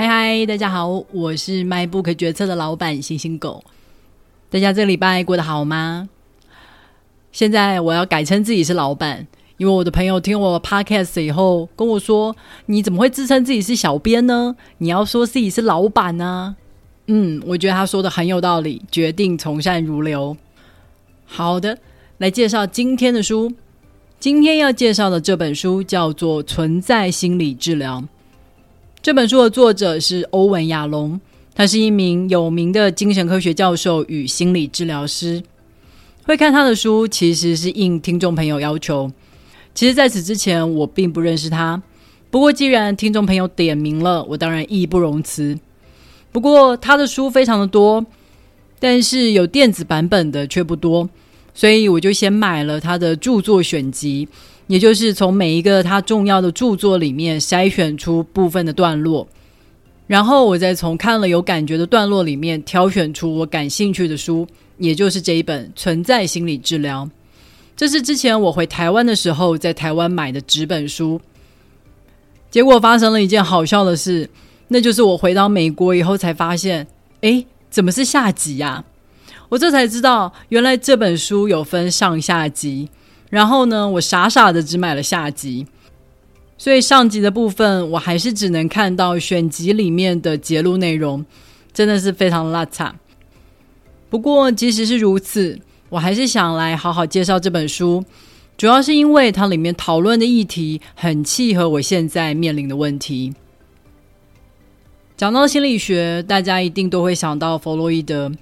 嗨嗨，大家好，我是卖不可决策的老板星星狗。大家这礼拜过得好吗？现在我要改称自己是老板，因为我的朋友听我 podcast 以后跟我说：“你怎么会自称自己是小编呢？你要说自己是老板呢？”嗯，我觉得他说的很有道理，决定从善如流。好的，来介绍今天的书。今天要介绍的这本书叫做《存在心理治疗》。这本书的作者是欧文·亚隆，他是一名有名的精神科学教授与心理治疗师。会看他的书，其实是应听众朋友要求。其实，在此之前，我并不认识他。不过，既然听众朋友点名了，我当然义不容辞。不过，他的书非常的多，但是有电子版本的却不多，所以我就先买了他的著作选集。也就是从每一个他重要的著作里面筛选出部分的段落，然后我再从看了有感觉的段落里面挑选出我感兴趣的书，也就是这一本《存在心理治疗》。这是之前我回台湾的时候在台湾买的纸本书。结果发生了一件好笑的事，那就是我回到美国以后才发现，诶，怎么是下集呀？我这才知道，原来这本书有分上下集。然后呢，我傻傻的只买了下集，所以上集的部分我还是只能看到选集里面的节录内容，真的是非常邋遢。不过即使是如此，我还是想来好好介绍这本书，主要是因为它里面讨论的议题很契合我现在面临的问题。讲到心理学，大家一定都会想到弗洛伊德。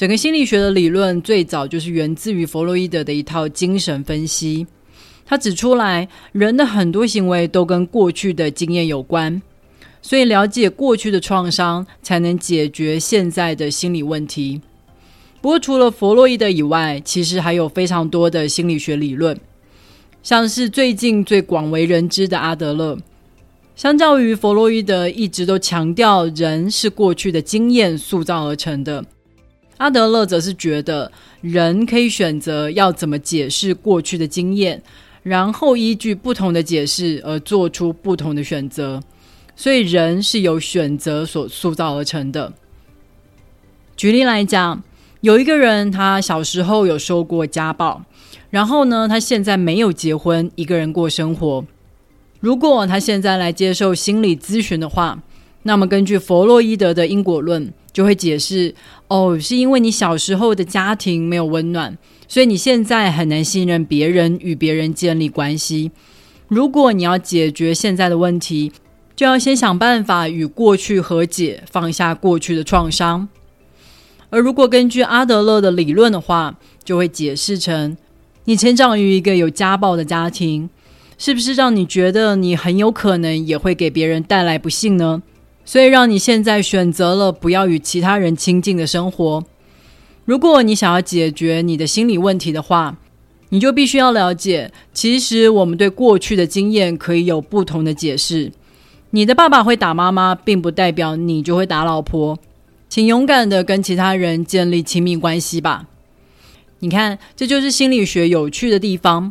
整个心理学的理论最早就是源自于弗洛伊德的一套精神分析。他指出来，人的很多行为都跟过去的经验有关，所以了解过去的创伤，才能解决现在的心理问题。不过，除了弗洛伊德以外，其实还有非常多的心理学理论，像是最近最广为人知的阿德勒。相较于弗洛伊德，一直都强调人是过去的经验塑造而成的。阿德勒则是觉得人可以选择要怎么解释过去的经验，然后依据不同的解释而做出不同的选择，所以人是由选择所塑造而成的。举例来讲，有一个人他小时候有受过家暴，然后呢，他现在没有结婚，一个人过生活。如果他现在来接受心理咨询的话，那么根据弗洛伊德的因果论。就会解释哦，是因为你小时候的家庭没有温暖，所以你现在很难信任别人，与别人建立关系。如果你要解决现在的问题，就要先想办法与过去和解，放下过去的创伤。而如果根据阿德勒的理论的话，就会解释成你成长于一个有家暴的家庭，是不是让你觉得你很有可能也会给别人带来不幸呢？所以，让你现在选择了不要与其他人亲近的生活。如果你想要解决你的心理问题的话，你就必须要了解，其实我们对过去的经验可以有不同的解释。你的爸爸会打妈妈，并不代表你就会打老婆。请勇敢地跟其他人建立亲密关系吧。你看，这就是心理学有趣的地方。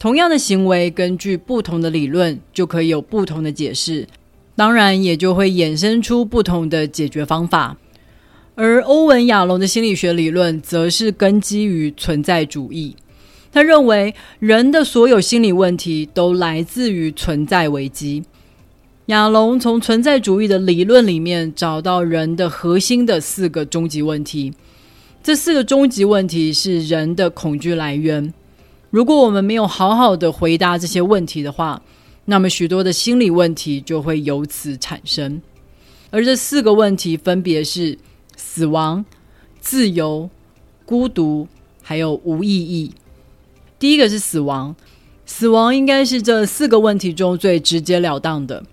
同样的行为，根据不同的理论，就可以有不同的解释。当然，也就会衍生出不同的解决方法。而欧文·亚隆的心理学理论，则是根基于存在主义。他认为，人的所有心理问题都来自于存在危机。亚隆从存在主义的理论里面找到人的核心的四个终极问题。这四个终极问题是人的恐惧来源。如果我们没有好好的回答这些问题的话，那么许多的心理问题就会由此产生，而这四个问题分别是死亡、自由、孤独，还有无意义。第一个是死亡，死亡应该是这四个问题中最直截了当的。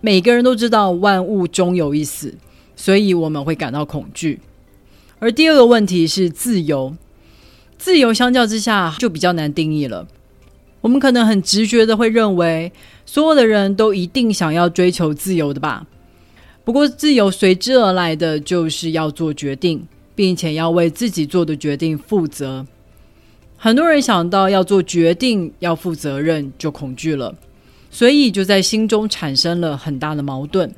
每个人都知道万物终有一死，所以我们会感到恐惧。而第二个问题是自由，自由相较之下就比较难定义了。我们可能很直觉的会认为，所有的人都一定想要追求自由的吧？不过，自由随之而来的就是要做决定，并且要为自己做的决定负责。很多人想到要做决定、要负责任，就恐惧了，所以就在心中产生了很大的矛盾。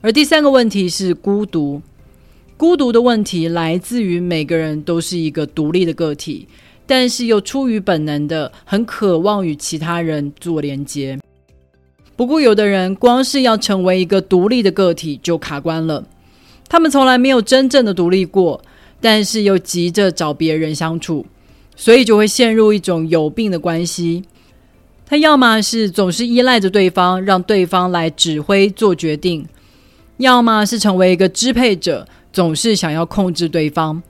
而第三个问题是孤独。孤独的问题来自于每个人都是一个独立的个体，但是又出于本能的很渴望与其他人做连接。不过，有的人光是要成为一个独立的个体就卡关了，他们从来没有真正的独立过，但是又急着找别人相处，所以就会陷入一种有病的关系。他要么是总是依赖着对方，让对方来指挥做决定。要么是成为一个支配者，总是想要控制对方。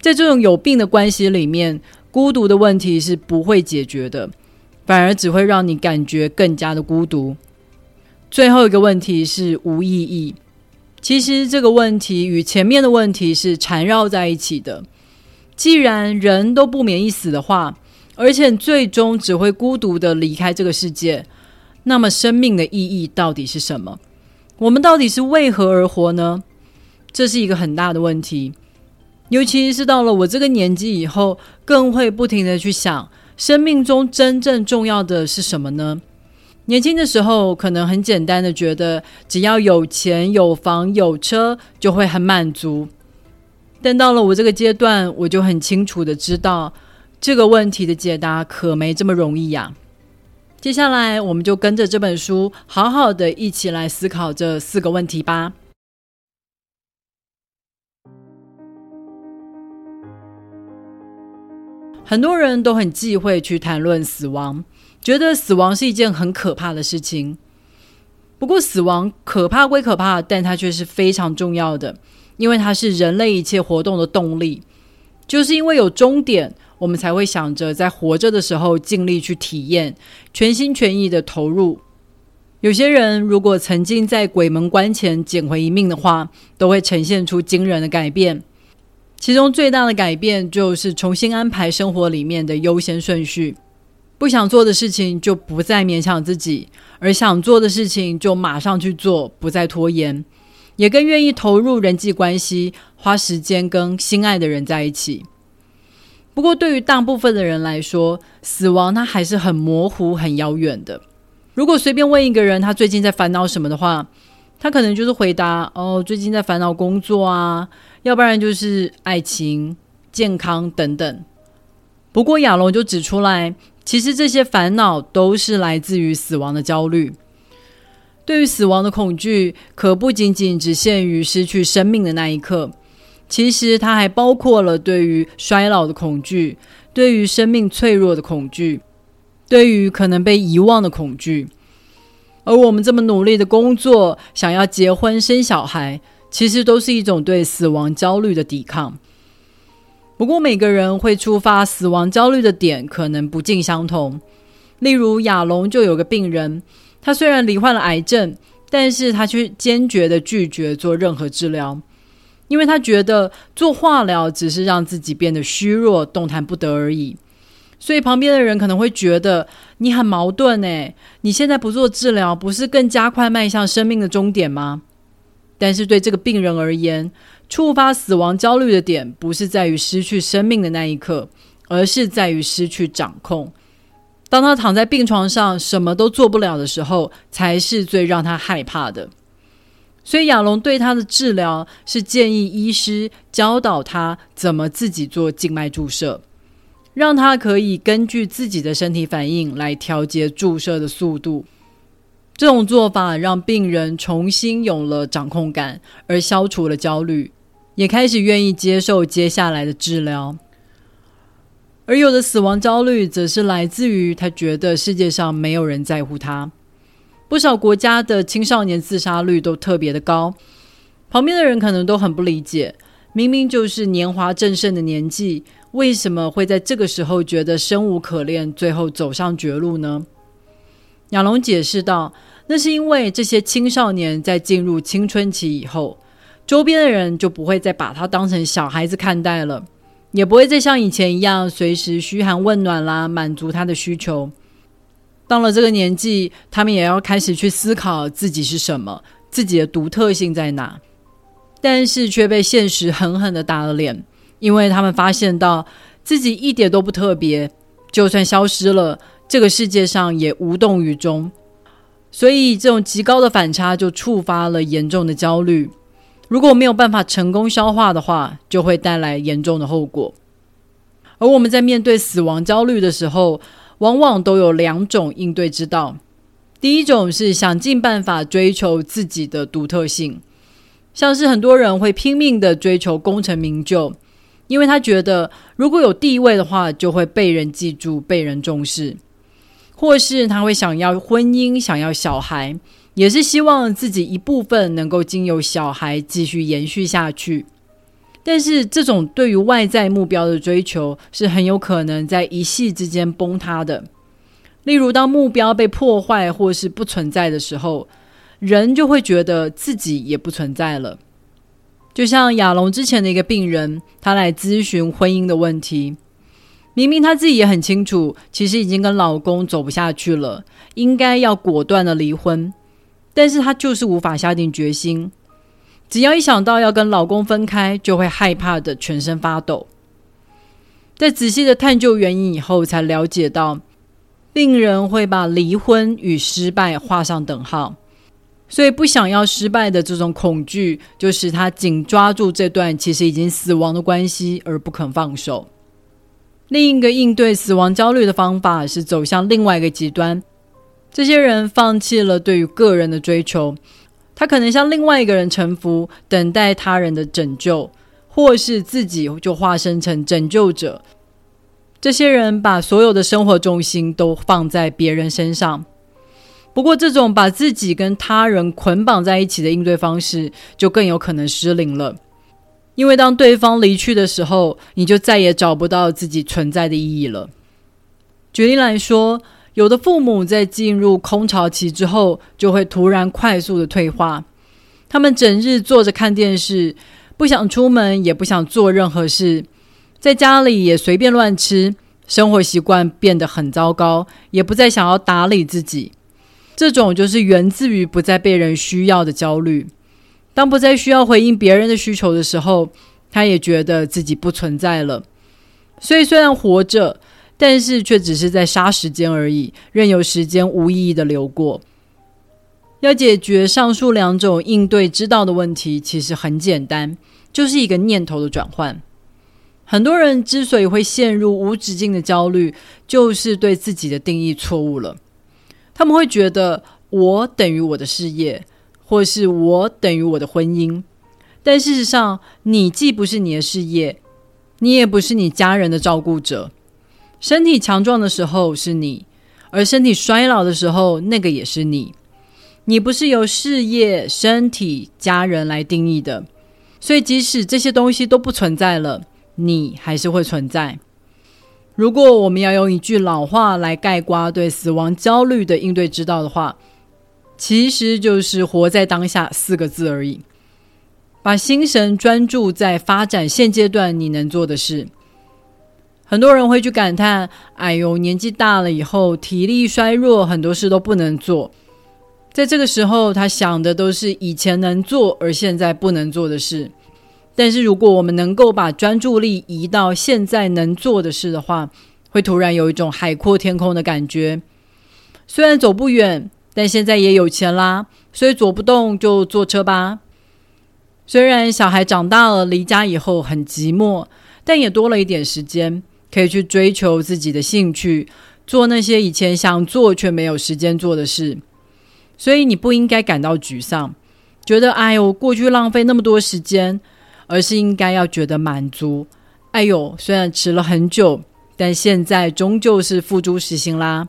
在这种有病的关系里面，孤独的问题是不会解决的，反而只会让你感觉更加的孤独。最后一个问题是无意义。其实这个问题与前面的问题是缠绕在一起的。既然人都不免一死的话，而且最终只会孤独地离开这个世界，那么生命的意义到底是什么？我们到底是为何而活呢？这是一个很大的问题，尤其是到了我这个年纪以后，更会不停的去想，生命中真正重要的是什么呢？年轻的时候，可能很简单的觉得，只要有钱、有房、有车，就会很满足。但到了我这个阶段，我就很清楚的知道，这个问题的解答可没这么容易呀。接下来，我们就跟着这本书，好好的一起来思考这四个问题吧。很多人都很忌讳去谈论死亡，觉得死亡是一件很可怕的事情。不过，死亡可怕归可怕，但它却是非常重要的，因为它是人类一切活动的动力。就是因为有终点。我们才会想着在活着的时候尽力去体验，全心全意的投入。有些人如果曾经在鬼门关前捡回一命的话，都会呈现出惊人的改变。其中最大的改变就是重新安排生活里面的优先顺序，不想做的事情就不再勉强自己，而想做的事情就马上去做，不再拖延，也更愿意投入人际关系，花时间跟心爱的人在一起。不过，对于大部分的人来说，死亡它还是很模糊、很遥远的。如果随便问一个人他最近在烦恼什么的话，他可能就是回答：“哦，最近在烦恼工作啊，要不然就是爱情、健康等等。”不过亚龙就指出来，其实这些烦恼都是来自于死亡的焦虑。对于死亡的恐惧，可不仅仅只限于失去生命的那一刻。其实它还包括了对于衰老的恐惧，对于生命脆弱的恐惧，对于可能被遗忘的恐惧。而我们这么努力的工作，想要结婚生小孩，其实都是一种对死亡焦虑的抵抗。不过每个人会触发死亡焦虑的点可能不尽相同。例如亚龙就有个病人，他虽然罹患了癌症，但是他却坚决的拒绝做任何治疗。因为他觉得做化疗只是让自己变得虚弱、动弹不得而已，所以旁边的人可能会觉得你很矛盾诶，你现在不做治疗，不是更加快迈向生命的终点吗？但是对这个病人而言，触发死亡焦虑的点不是在于失去生命的那一刻，而是在于失去掌控。当他躺在病床上什么都做不了的时候，才是最让他害怕的。所以亚龙对他的治疗是建议医师教导他怎么自己做静脉注射，让他可以根据自己的身体反应来调节注射的速度。这种做法让病人重新有了掌控感，而消除了焦虑，也开始愿意接受接下来的治疗。而有的死亡焦虑则是来自于他觉得世界上没有人在乎他。不少国家的青少年自杀率都特别的高，旁边的人可能都很不理解，明明就是年华正盛的年纪，为什么会在这个时候觉得生无可恋，最后走上绝路呢？亚龙解释道：“那是因为这些青少年在进入青春期以后，周边的人就不会再把他当成小孩子看待了，也不会再像以前一样随时嘘寒问暖啦，满足他的需求。”到了这个年纪，他们也要开始去思考自己是什么，自己的独特性在哪，但是却被现实狠狠的打了脸，因为他们发现到自己一点都不特别，就算消失了，这个世界上也无动于衷。所以这种极高的反差就触发了严重的焦虑。如果没有办法成功消化的话，就会带来严重的后果。而我们在面对死亡焦虑的时候，往往都有两种应对之道。第一种是想尽办法追求自己的独特性，像是很多人会拼命的追求功成名就，因为他觉得如果有地位的话，就会被人记住、被人重视；或是他会想要婚姻、想要小孩，也是希望自己一部分能够经由小孩继续延续下去。但是这种对于外在目标的追求，是很有可能在一夕之间崩塌的。例如，当目标被破坏或是不存在的时候，人就会觉得自己也不存在了。就像亚龙之前的一个病人，他来咨询婚姻的问题，明明他自己也很清楚，其实已经跟老公走不下去了，应该要果断的离婚，但是他就是无法下定决心。只要一想到要跟老公分开，就会害怕的全身发抖。在仔细的探究原因以后，才了解到。病人会把离婚与失败画上等号，所以不想要失败的这种恐惧，就是他紧抓住这段其实已经死亡的关系而不肯放手。另一个应对死亡焦虑的方法是走向另外一个极端，这些人放弃了对于个人的追求，他可能向另外一个人臣服，等待他人的拯救，或是自己就化身成拯救者。这些人把所有的生活重心都放在别人身上，不过这种把自己跟他人捆绑在一起的应对方式，就更有可能失灵了。因为当对方离去的时候，你就再也找不到自己存在的意义了。举例来说，有的父母在进入空巢期之后，就会突然快速的退化，他们整日坐着看电视，不想出门，也不想做任何事。在家里也随便乱吃，生活习惯变得很糟糕，也不再想要打理自己。这种就是源自于不再被人需要的焦虑。当不再需要回应别人的需求的时候，他也觉得自己不存在了。所以虽然活着，但是却只是在杀时间而已，任由时间无意义的流过。要解决上述两种应对之道的问题，其实很简单，就是一个念头的转换。很多人之所以会陷入无止境的焦虑，就是对自己的定义错误了。他们会觉得我等于我的事业，或是我等于我的婚姻。但事实上，你既不是你的事业，你也不是你家人的照顾者。身体强壮的时候是你，而身体衰老的时候，那个也是你。你不是由事业、身体、家人来定义的。所以，即使这些东西都不存在了。你还是会存在。如果我们要用一句老话来概括对死亡焦虑的应对之道的话，其实就是“活在当下”四个字而已。把心神专注在发展现阶段你能做的事。很多人会去感叹：“哎呦，年纪大了以后，体力衰弱，很多事都不能做。”在这个时候，他想的都是以前能做而现在不能做的事。但是，如果我们能够把专注力移到现在能做的事的话，会突然有一种海阔天空的感觉。虽然走不远，但现在也有钱啦，所以走不动就坐车吧。虽然小孩长大了，离家以后很寂寞，但也多了一点时间，可以去追求自己的兴趣，做那些以前想做却没有时间做的事。所以你不应该感到沮丧，觉得哎呦，过去浪费那么多时间。而是应该要觉得满足。哎呦，虽然迟了很久，但现在终究是付诸实行啦。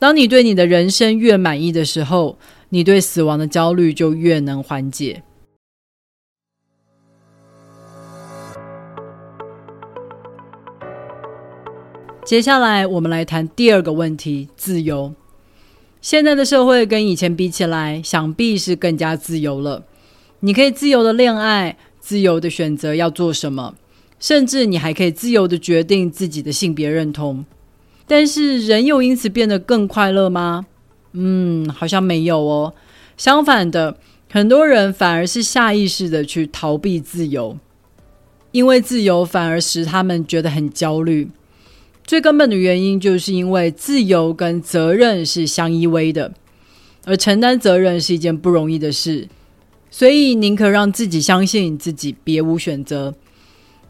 当你对你的人生越满意的时候，你对死亡的焦虑就越能缓解。接下来，我们来谈第二个问题：自由。现在的社会跟以前比起来，想必是更加自由了。你可以自由的恋爱。自由的选择要做什么，甚至你还可以自由的决定自己的性别认同。但是人又因此变得更快乐吗？嗯，好像没有哦。相反的，很多人反而是下意识的去逃避自由，因为自由反而使他们觉得很焦虑。最根本的原因就是因为自由跟责任是相依偎的。而承担责任是一件不容易的事，所以宁可让自己相信自己别无选择。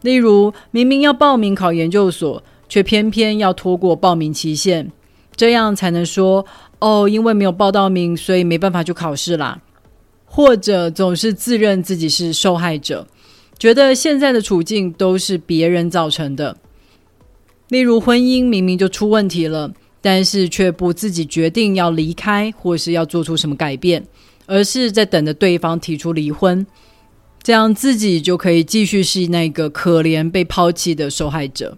例如，明明要报名考研究所，却偏偏要拖过报名期限，这样才能说哦，因为没有报到名，所以没办法去考试啦。或者总是自认自己是受害者，觉得现在的处境都是别人造成的。例如，婚姻明明就出问题了，但是却不自己决定要离开，或是要做出什么改变，而是在等着对方提出离婚。这样自己就可以继续是那个可怜被抛弃的受害者。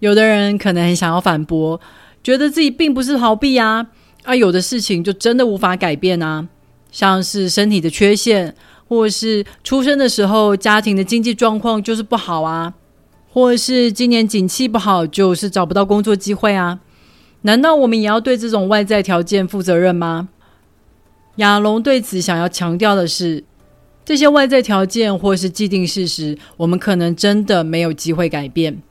有的人可能很想要反驳，觉得自己并不是逃避啊，啊，有的事情就真的无法改变啊，像是身体的缺陷，或是出生的时候家庭的经济状况就是不好啊，或是今年景气不好，就是找不到工作机会啊。难道我们也要对这种外在条件负责任吗？亚龙对此想要强调的是。这些外在条件或是既定事实，我们可能真的没有机会改变，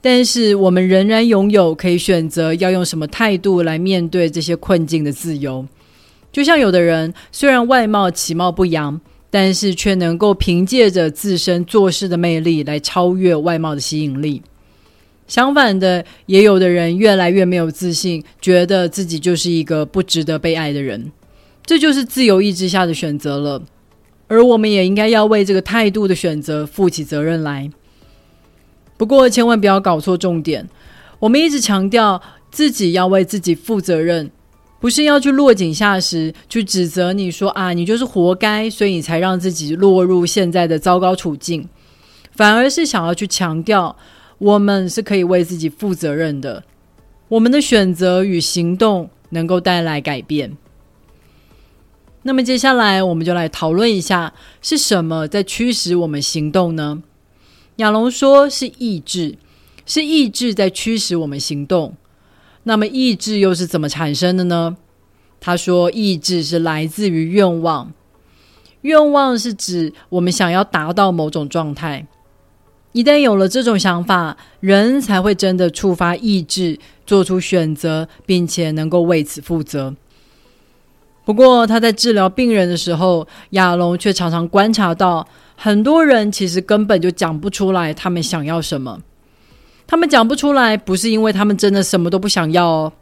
但是我们仍然拥有可以选择要用什么态度来面对这些困境的自由。就像有的人虽然外貌其貌不扬，但是却能够凭借着自身做事的魅力来超越外貌的吸引力。相反的，也有的人越来越没有自信，觉得自己就是一个不值得被爱的人。这就是自由意志下的选择了。而我们也应该要为这个态度的选择负起责任来。不过，千万不要搞错重点。我们一直强调自己要为自己负责任，不是要去落井下石，去指责你说啊，你就是活该，所以你才让自己落入现在的糟糕处境。反而是想要去强调，我们是可以为自己负责任的。我们的选择与行动能够带来改变。那么接下来，我们就来讨论一下是什么在驱使我们行动呢？亚龙说是意志，是意志在驱使我们行动。那么意志又是怎么产生的呢？他说，意志是来自于愿望，愿望是指我们想要达到某种状态。一旦有了这种想法，人才会真的触发意志，做出选择，并且能够为此负责。不过，他在治疗病人的时候，亚龙却常常观察到，很多人其实根本就讲不出来他们想要什么。他们讲不出来，不是因为他们真的什么都不想要哦，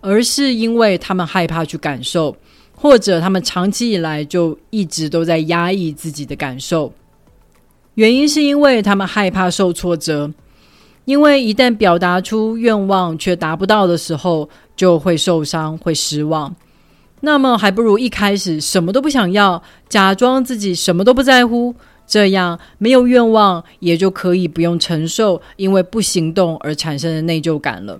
而是因为他们害怕去感受，或者他们长期以来就一直都在压抑自己的感受。原因是因为他们害怕受挫折，因为一旦表达出愿望却达不到的时候，就会受伤，会失望。那么还不如一开始什么都不想要，假装自己什么都不在乎，这样没有愿望，也就可以不用承受因为不行动而产生的内疚感了。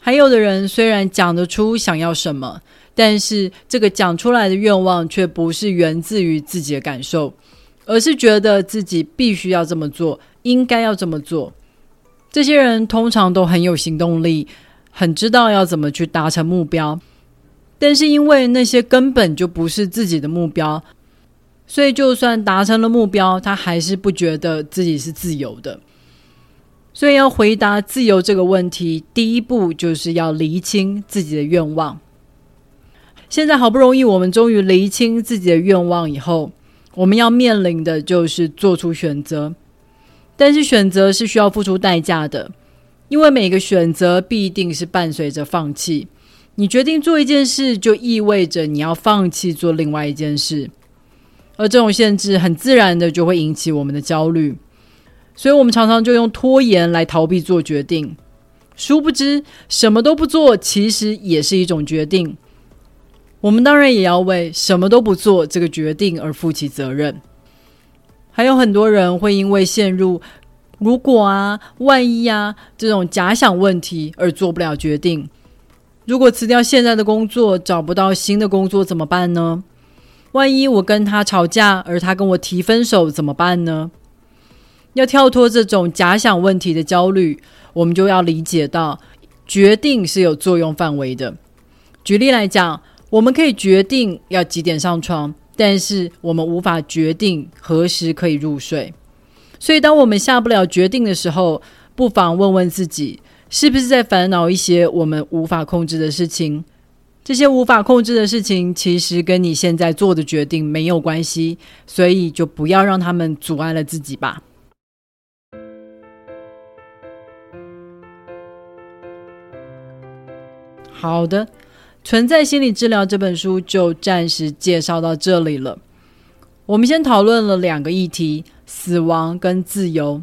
还有的人虽然讲得出想要什么，但是这个讲出来的愿望却不是源自于自己的感受，而是觉得自己必须要这么做，应该要这么做。这些人通常都很有行动力，很知道要怎么去达成目标。但是因为那些根本就不是自己的目标，所以就算达成了目标，他还是不觉得自己是自由的。所以要回答自由这个问题，第一步就是要厘清自己的愿望。现在好不容易我们终于厘清自己的愿望以后，我们要面临的就是做出选择。但是选择是需要付出代价的，因为每个选择必定是伴随着放弃。你决定做一件事，就意味着你要放弃做另外一件事，而这种限制很自然的就会引起我们的焦虑，所以我们常常就用拖延来逃避做决定。殊不知，什么都不做其实也是一种决定。我们当然也要为什么都不做这个决定而负起责任。还有很多人会因为陷入“如果啊、万一啊”这种假想问题而做不了决定。如果辞掉现在的工作，找不到新的工作怎么办呢？万一我跟他吵架，而他跟我提分手怎么办呢？要跳脱这种假想问题的焦虑，我们就要理解到，决定是有作用范围的。举例来讲，我们可以决定要几点上床，但是我们无法决定何时可以入睡。所以，当我们下不了决定的时候，不妨问问自己。是不是在烦恼一些我们无法控制的事情？这些无法控制的事情，其实跟你现在做的决定没有关系，所以就不要让他们阻碍了自己吧。好的，《存在心理治疗》这本书就暂时介绍到这里了。我们先讨论了两个议题：死亡跟自由。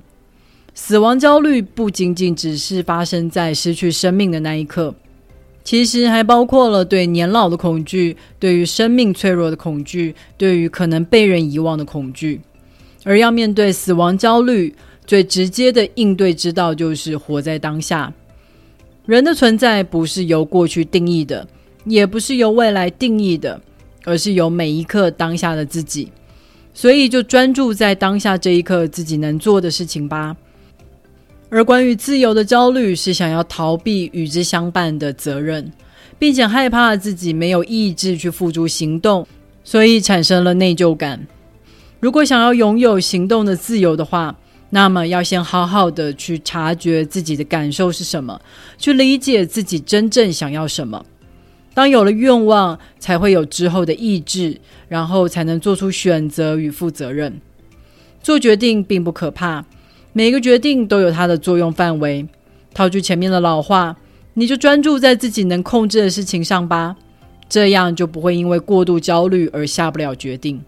死亡焦虑不仅仅只是发生在失去生命的那一刻。其实还包括了对年老的恐惧，对于生命脆弱的恐惧，对于可能被人遗忘的恐惧。而要面对死亡焦虑，最直接的应对之道就是活在当下。人的存在不是由过去定义的，也不是由未来定义的，而是由每一刻当下的自己。所以就专注在当下这一刻自己能做的事情吧。而关于自由的焦虑，是想要逃避与之相伴的责任，并且害怕自己没有意志去付诸行动，所以产生了内疚感。如果想要拥有行动的自由的话，那么要先好好的去察觉自己的感受是什么，去理解自己真正想要什么。当有了愿望，才会有之后的意志，然后才能做出选择与负责任。做决定并不可怕。每个决定都有它的作用范围。套句前面的老话，你就专注在自己能控制的事情上吧，这样就不会因为过度焦虑而下不了决定。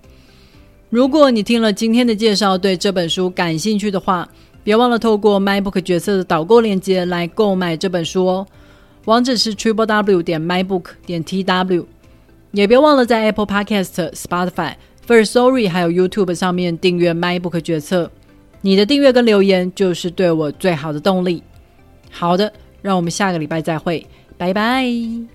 如果你听了今天的介绍，对这本书感兴趣的话，别忘了透过 MyBook 决策的导购链接来购买这本书哦。网址是 triple w 点 mybook 点 tw，也别忘了在 Apple Podcast、Spotify、First Story 还有 YouTube 上面订阅 MyBook 决策。你的订阅跟留言就是对我最好的动力。好的，让我们下个礼拜再会，拜拜。